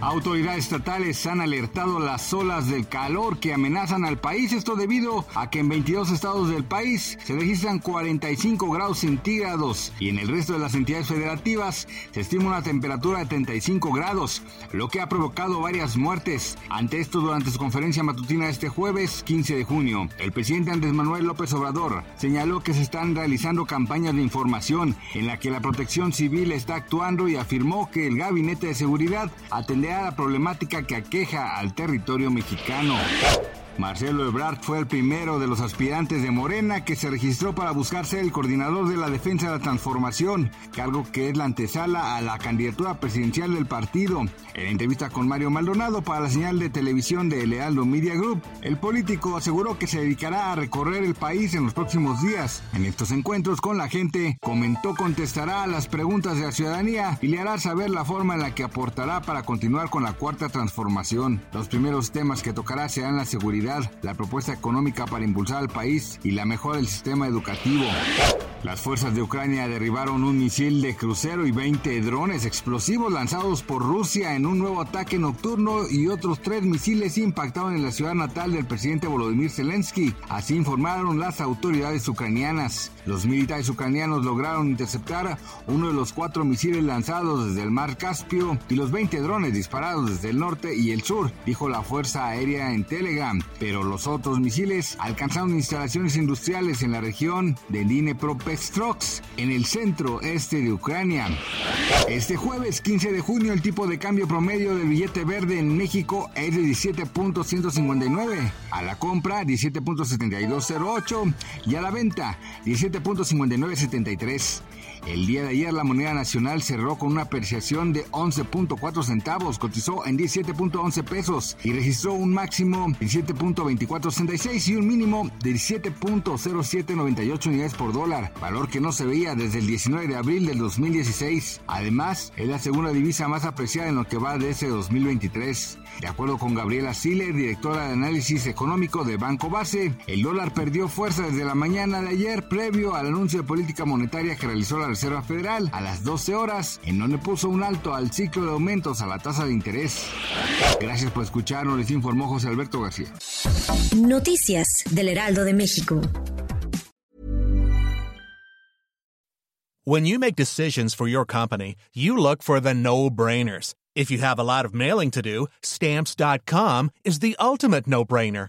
Autoridades estatales han alertado las olas del calor que amenazan al país, esto debido a que en 22 estados del país se registran 45 grados centígrados y en el resto de las entidades federativas se estima una temperatura de 35 grados, lo que ha provocado varias muertes. Ante esto, durante su conferencia matutina este jueves 15 de junio, el presidente Andrés Manuel López Obrador señaló que se están realizando campañas de información en la que la protección civil está actuando y afirmó que el gabinete de seguridad atenderá la problemática que aqueja al territorio mexicano. Marcelo Ebrard fue el primero de los aspirantes de Morena que se registró para buscar ser el coordinador de la defensa de la transformación, cargo que es la antesala a la candidatura presidencial del partido. En entrevista con Mario Maldonado para la señal de televisión de Lealdo Media Group, el político aseguró que se dedicará a recorrer el país en los próximos días. En estos encuentros con la gente, comentó contestará a las preguntas de la ciudadanía y le hará saber la forma en la que aportará para continuar con la cuarta transformación. Los primeros temas que tocará serán la seguridad la propuesta económica para impulsar al país y la mejora del sistema educativo. Las fuerzas de Ucrania derribaron un misil de crucero y 20 drones explosivos lanzados por Rusia en un nuevo ataque nocturno y otros tres misiles impactaron en la ciudad natal del presidente Volodymyr Zelensky. Así informaron las autoridades ucranianas. Los militares ucranianos lograron interceptar uno de los cuatro misiles lanzados desde el mar Caspio y los 20 drones disparados desde el norte y el sur, dijo la Fuerza Aérea en Telegram pero los otros misiles alcanzaron instalaciones industriales en la región de Dnipropetrovsk, en el centro este de Ucrania. Este jueves 15 de junio el tipo de cambio promedio del billete verde en México es de 17.159, a la compra 17.7208 y a la venta 17.5973. El día de ayer la moneda nacional cerró con una apreciación de 11.4 centavos, cotizó en 17.11 pesos y registró un máximo de 17.2466 y un mínimo de 17.0798 unidades por dólar, valor que no se veía desde el 19 de abril del 2016. Además, es la segunda divisa más apreciada en lo que va de ese 2023. De acuerdo con Gabriela Siller, directora de análisis económico de Banco Base, el dólar perdió fuerza desde la mañana de ayer previo al anuncio de política monetaria que realizó la Reserva Federal a las 12 horas, en donde puso un alto al ciclo de aumentos a la tasa de interés. Gracias por escucharnos, les informó José Alberto García. Noticias del Heraldo de México. When you make decisions for your company, you look for the no-brainers. If you have a lot of mailing to do, stamps.com is the ultimate no-brainer.